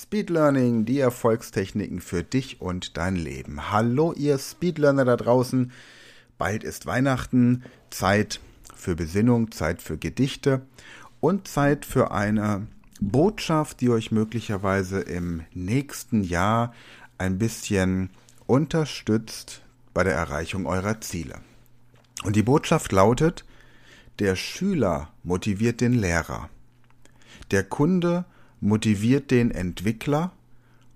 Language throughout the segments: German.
Speedlearning, die Erfolgstechniken für dich und dein Leben. Hallo, ihr Speedlearner da draußen. Bald ist Weihnachten, Zeit für Besinnung, Zeit für Gedichte und Zeit für eine Botschaft, die euch möglicherweise im nächsten Jahr ein bisschen unterstützt bei der Erreichung eurer Ziele. Und die Botschaft lautet, der Schüler motiviert den Lehrer. Der Kunde motiviert den Entwickler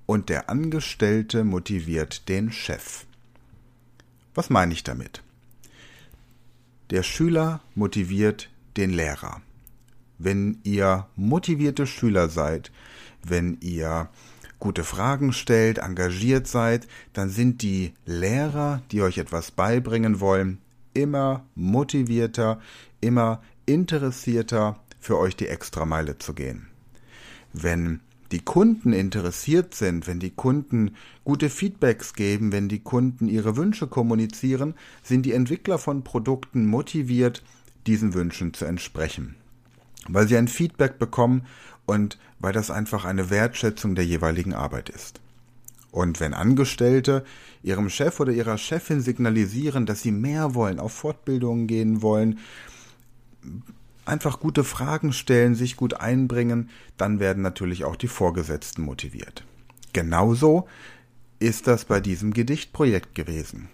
und der Angestellte motiviert den Chef. Was meine ich damit? Der Schüler motiviert den Lehrer. Wenn ihr motivierte Schüler seid, wenn ihr gute Fragen stellt, engagiert seid, dann sind die Lehrer, die euch etwas beibringen wollen, immer motivierter, immer interessierter, für euch die Extrameile zu gehen. Wenn die Kunden interessiert sind, wenn die Kunden gute Feedbacks geben, wenn die Kunden ihre Wünsche kommunizieren, sind die Entwickler von Produkten motiviert, diesen Wünschen zu entsprechen. Weil sie ein Feedback bekommen und weil das einfach eine Wertschätzung der jeweiligen Arbeit ist. Und wenn Angestellte ihrem Chef oder ihrer Chefin signalisieren, dass sie mehr wollen, auf Fortbildungen gehen wollen, einfach gute Fragen stellen, sich gut einbringen, dann werden natürlich auch die Vorgesetzten motiviert. Genauso ist das bei diesem Gedichtprojekt gewesen.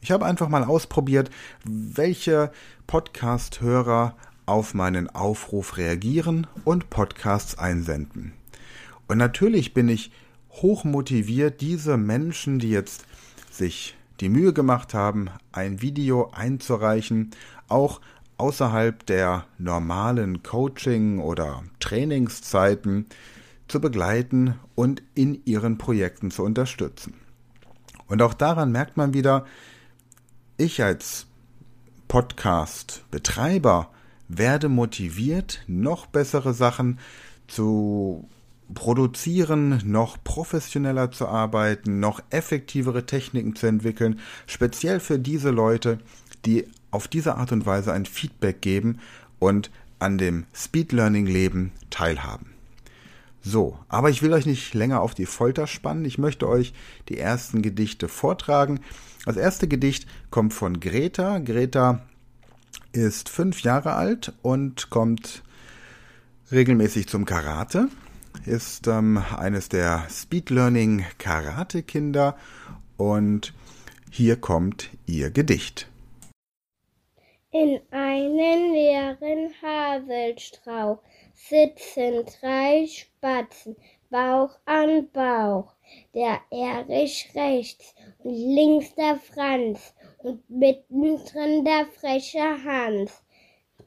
Ich habe einfach mal ausprobiert, welche Podcast-Hörer auf meinen Aufruf reagieren und Podcasts einsenden. Und natürlich bin ich hoch motiviert, diese Menschen, die jetzt sich die Mühe gemacht haben, ein Video einzureichen, auch außerhalb der normalen Coaching- oder Trainingszeiten zu begleiten und in ihren Projekten zu unterstützen. Und auch daran merkt man wieder, ich als Podcast-Betreiber werde motiviert, noch bessere Sachen zu produzieren, noch professioneller zu arbeiten, noch effektivere Techniken zu entwickeln, speziell für diese Leute, die auf diese Art und Weise ein Feedback geben und an dem Speed Learning Leben teilhaben. So, aber ich will euch nicht länger auf die Folter spannen. Ich möchte euch die ersten Gedichte vortragen. Das erste Gedicht kommt von Greta. Greta ist fünf Jahre alt und kommt regelmäßig zum Karate. Ist ähm, eines der Speed Learning Karate Kinder und hier kommt ihr Gedicht. In einem leeren Haselstrauch sitzen drei Spatzen Bauch an Bauch. Der Erich rechts und links der Franz und mittendrin der freche Hans.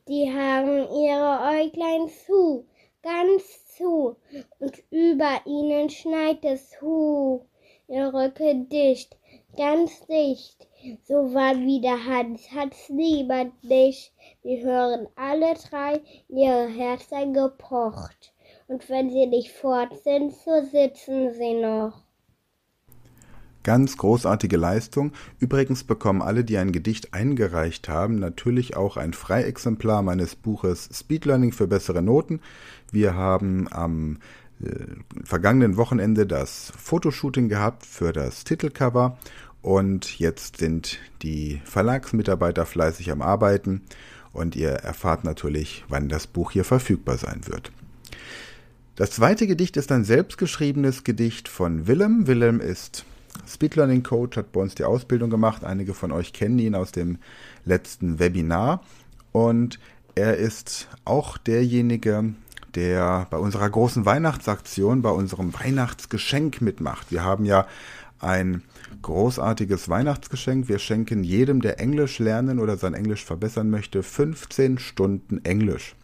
Die haben ihre Äuglein zu, ganz zu, und über ihnen schneit es Hu, ihr Rücke dicht, ganz dicht so war wieder Hans, hat's niemand nicht. Die hören alle drei ihre Herzen gepocht. Und wenn sie nicht fort sind, so sitzen sie noch. Ganz großartige Leistung. Übrigens bekommen alle, die ein Gedicht eingereicht haben, natürlich auch ein Freiexemplar meines Buches Speed Learning für bessere Noten. Wir haben am äh, vergangenen Wochenende das Fotoshooting gehabt für das Titelcover und jetzt sind die Verlagsmitarbeiter fleißig am Arbeiten und ihr erfahrt natürlich, wann das Buch hier verfügbar sein wird. Das zweite Gedicht ist ein selbstgeschriebenes Gedicht von Willem. Willem ist Speed Learning Coach, hat bei uns die Ausbildung gemacht. Einige von euch kennen ihn aus dem letzten Webinar. Und er ist auch derjenige, der bei unserer großen Weihnachtsaktion, bei unserem Weihnachtsgeschenk mitmacht. Wir haben ja ein großartiges Weihnachtsgeschenk. Wir schenken jedem, der Englisch lernen oder sein Englisch verbessern möchte, 15 Stunden Englisch.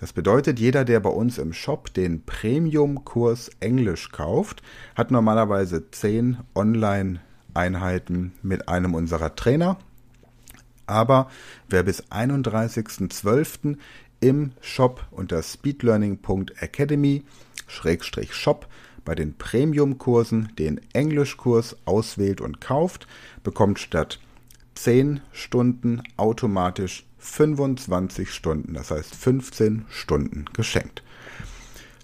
Das bedeutet, jeder, der bei uns im Shop den Premium-Kurs Englisch kauft, hat normalerweise 10 Online-Einheiten mit einem unserer Trainer. Aber wer bis 31.12. im Shop unter speedlearning.academy-shop bei den Premium-Kursen den Englischkurs auswählt und kauft, bekommt statt 10 Stunden automatisch 25 Stunden, das heißt 15 Stunden geschenkt.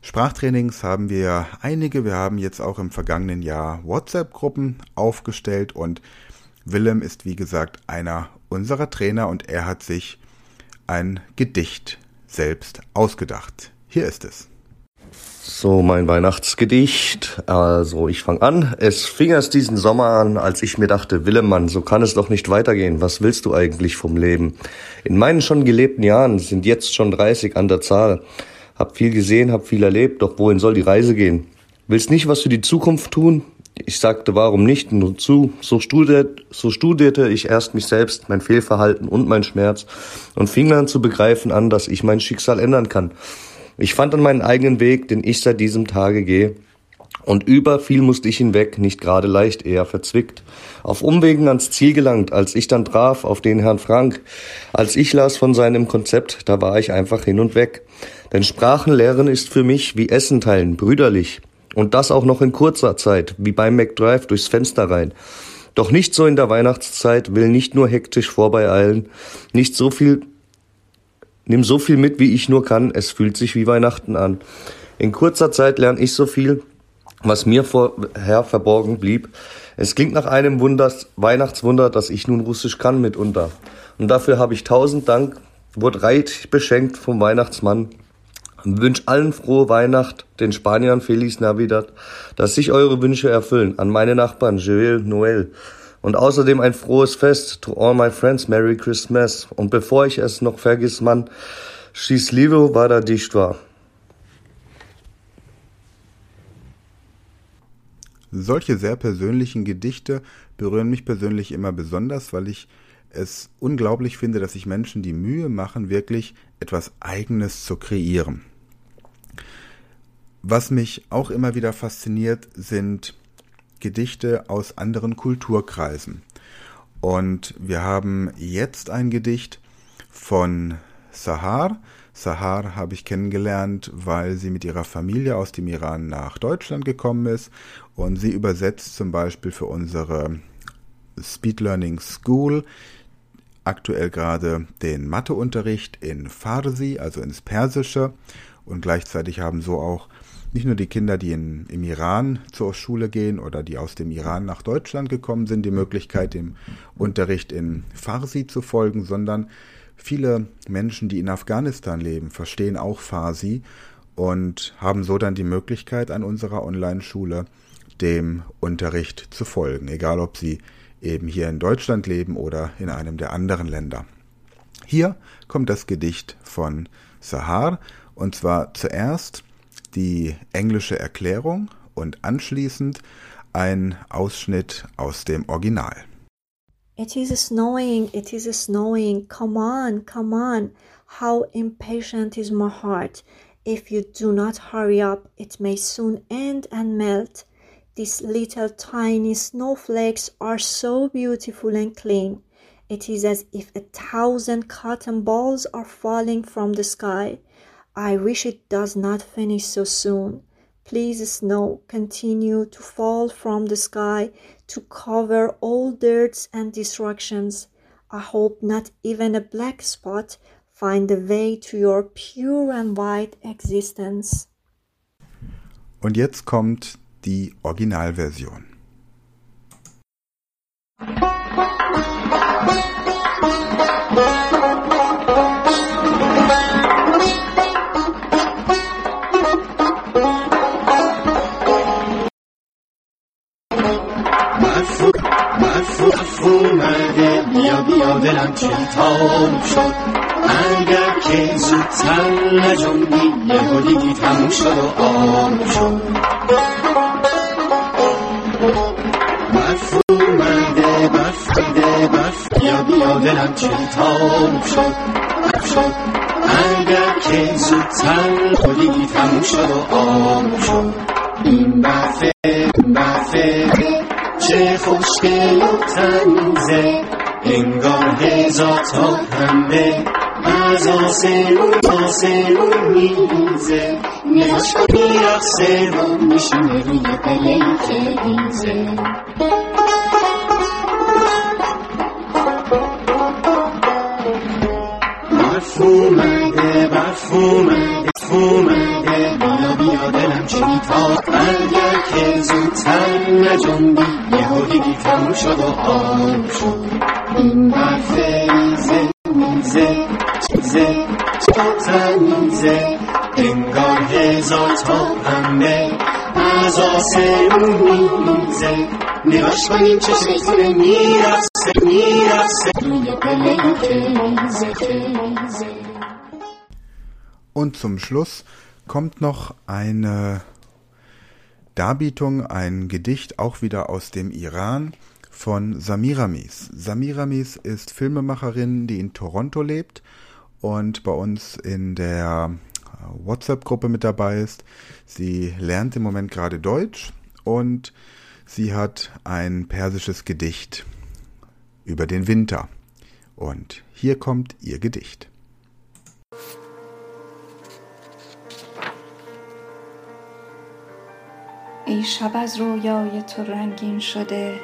Sprachtrainings haben wir einige. Wir haben jetzt auch im vergangenen Jahr WhatsApp-Gruppen aufgestellt und Willem ist wie gesagt einer unserer Trainer und er hat sich ein Gedicht selbst ausgedacht. Hier ist es. So, mein Weihnachtsgedicht. Also, ich fange an. Es fing erst diesen Sommer an, als ich mir dachte, Willemann, so kann es doch nicht weitergehen. Was willst du eigentlich vom Leben? In meinen schon gelebten Jahren sind jetzt schon 30 an der Zahl. Hab viel gesehen, hab viel erlebt, doch wohin soll die Reise gehen? Willst nicht was für die Zukunft tun? Ich sagte, warum nicht? Nur zu. So, studiert, so studierte ich erst mich selbst, mein Fehlverhalten und mein Schmerz und fing dann zu begreifen an, dass ich mein Schicksal ändern kann. Ich fand dann meinen eigenen Weg, den ich seit diesem Tage gehe. Und über viel musste ich hinweg, nicht gerade leicht, eher verzwickt. Auf Umwegen ans Ziel gelangt, als ich dann traf auf den Herrn Frank. Als ich las von seinem Konzept, da war ich einfach hin und weg. Denn Sprachenlehren ist für mich wie Essen teilen, brüderlich. Und das auch noch in kurzer Zeit, wie beim McDrive durchs Fenster rein. Doch nicht so in der Weihnachtszeit, will nicht nur hektisch vorbeieilen, nicht so viel Nimm so viel mit, wie ich nur kann. Es fühlt sich wie Weihnachten an. In kurzer Zeit lerne ich so viel, was mir vorher verborgen blieb. Es klingt nach einem Wunders, Weihnachtswunder, dass ich nun Russisch kann mitunter. Und dafür habe ich tausend Dank, wurde reich beschenkt vom Weihnachtsmann. Wünsch allen frohe Weihnacht, den Spaniern Feliz Navidad, dass sich eure Wünsche erfüllen. An meine Nachbarn Joel, Noel. Und außerdem ein frohes Fest to all my friends, Merry Christmas. Und bevor ich es noch vergiss, Mann, schieß Liebe, war da dicht war. Solche sehr persönlichen Gedichte berühren mich persönlich immer besonders, weil ich es unglaublich finde, dass sich Menschen die Mühe machen, wirklich etwas Eigenes zu kreieren. Was mich auch immer wieder fasziniert, sind Gedichte aus anderen Kulturkreisen. Und wir haben jetzt ein Gedicht von Sahar. Sahar habe ich kennengelernt, weil sie mit ihrer Familie aus dem Iran nach Deutschland gekommen ist und sie übersetzt zum Beispiel für unsere Speed Learning School aktuell gerade den Matheunterricht in Farsi, also ins Persische und gleichzeitig haben so auch nicht nur die Kinder, die in, im Iran zur Schule gehen oder die aus dem Iran nach Deutschland gekommen sind, die Möglichkeit, dem Unterricht in Farsi zu folgen, sondern viele Menschen, die in Afghanistan leben, verstehen auch Farsi und haben so dann die Möglichkeit, an unserer Online-Schule dem Unterricht zu folgen, egal ob sie eben hier in Deutschland leben oder in einem der anderen Länder. Hier kommt das Gedicht von Sahar und zwar zuerst die englische Erklärung und anschließend ein Ausschnitt aus dem Original. It is snowing, it is snowing. Come on, come on. How impatient is my heart. If you do not hurry up, it may soon end and melt. These little tiny snowflakes are so beautiful and clean. It is as if a thousand cotton balls are falling from the sky. I wish it does not finish so soon. Please, snow, continue to fall from the sky to cover all dirts and destructions. I hope not even a black spot find the way to your pure and white existence. Und jetzt kommt die Originalversion. اومده بیا بیا دلم چلتام شد. اگر که زودتر نجنبی یه دیگی تموم شد و آم شد. برف اومده برف برف. بیا بیا دلم چلتام شد شد. اگر که زودتر خودی تموم شد و آروم شد. این بفه بفه چه خوشگل و تمیزه انگار هزار تا پنبه از آسمون تا آسمون میریزه نگاش کن میرقصه و میشینه روی قله که ریزه برف اومده برف اومده. که زودتر نجنبی یه دیگی تموم شد و آروم شد این برف ریزه میزه چیزه تو تمیزه انگار هزار تا پنبه از آسمون میریزه نگاش کنیم چه شیطونه میرسه میرسه روی قله که ریزه که ریزه Und zum Schluss kommt noch eine Darbietung, ein Gedicht auch wieder aus dem Iran von Samiramis. Samiramis ist Filmemacherin, die in Toronto lebt und bei uns in der WhatsApp-Gruppe mit dabei ist. Sie lernt im Moment gerade Deutsch und sie hat ein persisches Gedicht über den Winter. Und hier kommt ihr Gedicht. ای شب از رویای تو رنگین شده.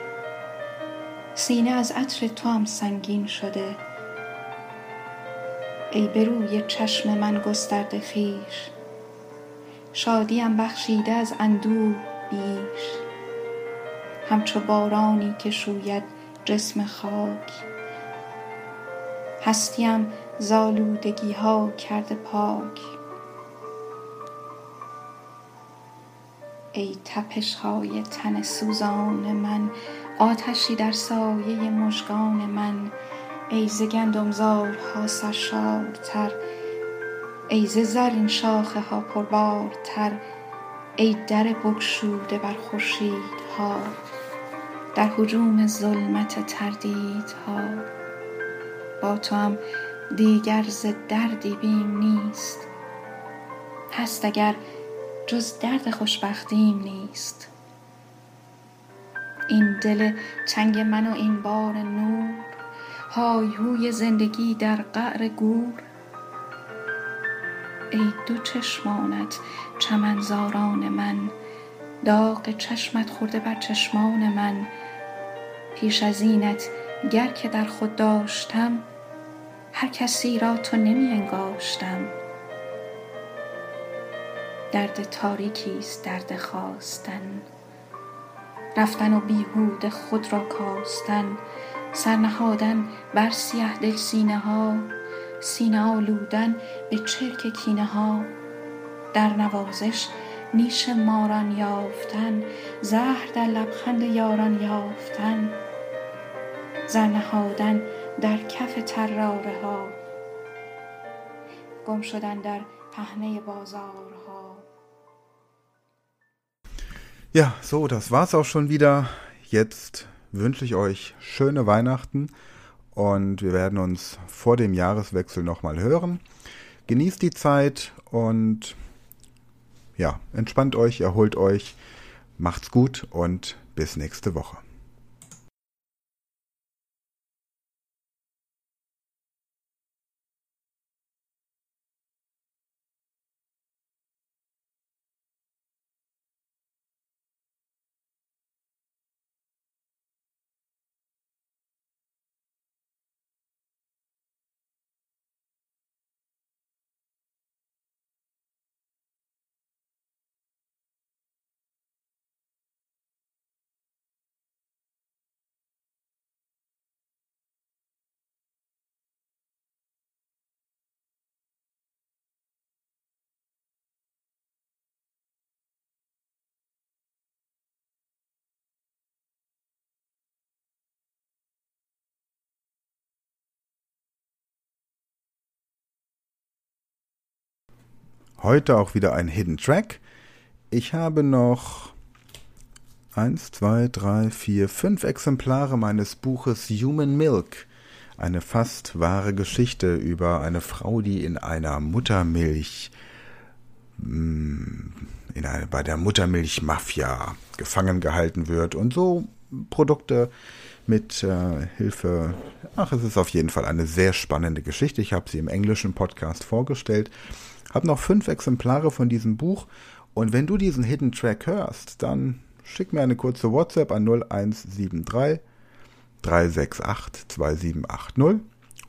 سینه از عطر تو هم سنگین شده. ای به روی چشم من گسترده خویش شادیم بخشیده از اندوه بیش. همچو بارانی که شوید جسم خاک. هستیم زالودگی ها کرده پاک. ای تپش های تن سوزان من آتشی در سایه مژگان من. ای ز گندمزارها سرشارتر ای ز زرین شاخه ها پربارتر ای در بگشوده بر خورشیدها در هجوم ظلمت تردیدها. با توام دیگر ز دردی بیم نیست. هست اگر جز درد خوشبختیم نیست. این دل تنگ من و این بار نور های هوی زندگی در قعر گور. ای دو چشمانت چمنزاران من داغ چشمت خورده بر چشمان من. پیش از اینت گر که در خود داشتم هر کسی را تو نمی انگاشتم. درد تاریکی است درد خواستن. رفتن و بیهوده خود را کاستن. سر نهادن بر سیه دل سینه ها. سینه آلودن به چرک کینه ها. در نوازش نیش ماران یافتن. زهر در لبخند یاران یافتن. زر در کف طراره ها. گم شدن در پهنه بازارها Ja, so, das war's auch schon wieder. Jetzt wünsche ich euch schöne Weihnachten und wir werden uns vor dem Jahreswechsel nochmal hören. Genießt die Zeit und ja, entspannt euch, erholt euch, macht's gut und bis nächste Woche. Heute auch wieder ein Hidden Track. Ich habe noch eins, zwei, drei, vier, fünf Exemplare meines Buches Human Milk Eine fast wahre Geschichte über eine Frau, die in einer Muttermilch mm, in eine, bei der Muttermilchmafia gefangen gehalten wird und so Produkte mit äh, Hilfe. Ach, es ist auf jeden Fall eine sehr spannende Geschichte. Ich habe sie im englischen Podcast vorgestellt. Habe noch fünf Exemplare von diesem Buch. Und wenn du diesen Hidden Track hörst, dann schick mir eine kurze WhatsApp an 0173 368 2780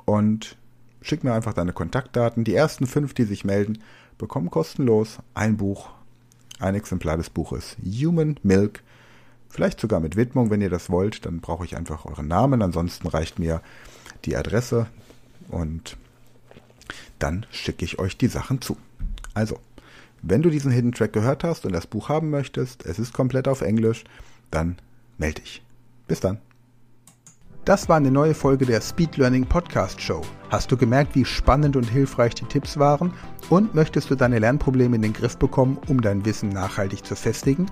und schick mir einfach deine Kontaktdaten. Die ersten fünf, die sich melden, bekommen kostenlos ein Buch, ein Exemplar des Buches Human Milk Vielleicht sogar mit Widmung, wenn ihr das wollt. Dann brauche ich einfach euren Namen. Ansonsten reicht mir die Adresse und dann schicke ich euch die Sachen zu. Also, wenn du diesen Hidden Track gehört hast und das Buch haben möchtest, es ist komplett auf Englisch, dann melde dich. Bis dann. Das war eine neue Folge der Speed Learning Podcast Show. Hast du gemerkt, wie spannend und hilfreich die Tipps waren? Und möchtest du deine Lernprobleme in den Griff bekommen, um dein Wissen nachhaltig zu festigen?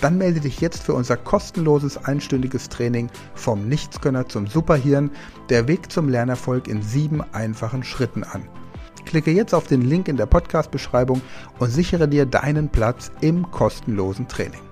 Dann melde dich jetzt für unser kostenloses einstündiges Training vom Nichtskönner zum Superhirn, der Weg zum Lernerfolg in sieben einfachen Schritten an. Klicke jetzt auf den Link in der Podcast-Beschreibung und sichere dir deinen Platz im kostenlosen Training.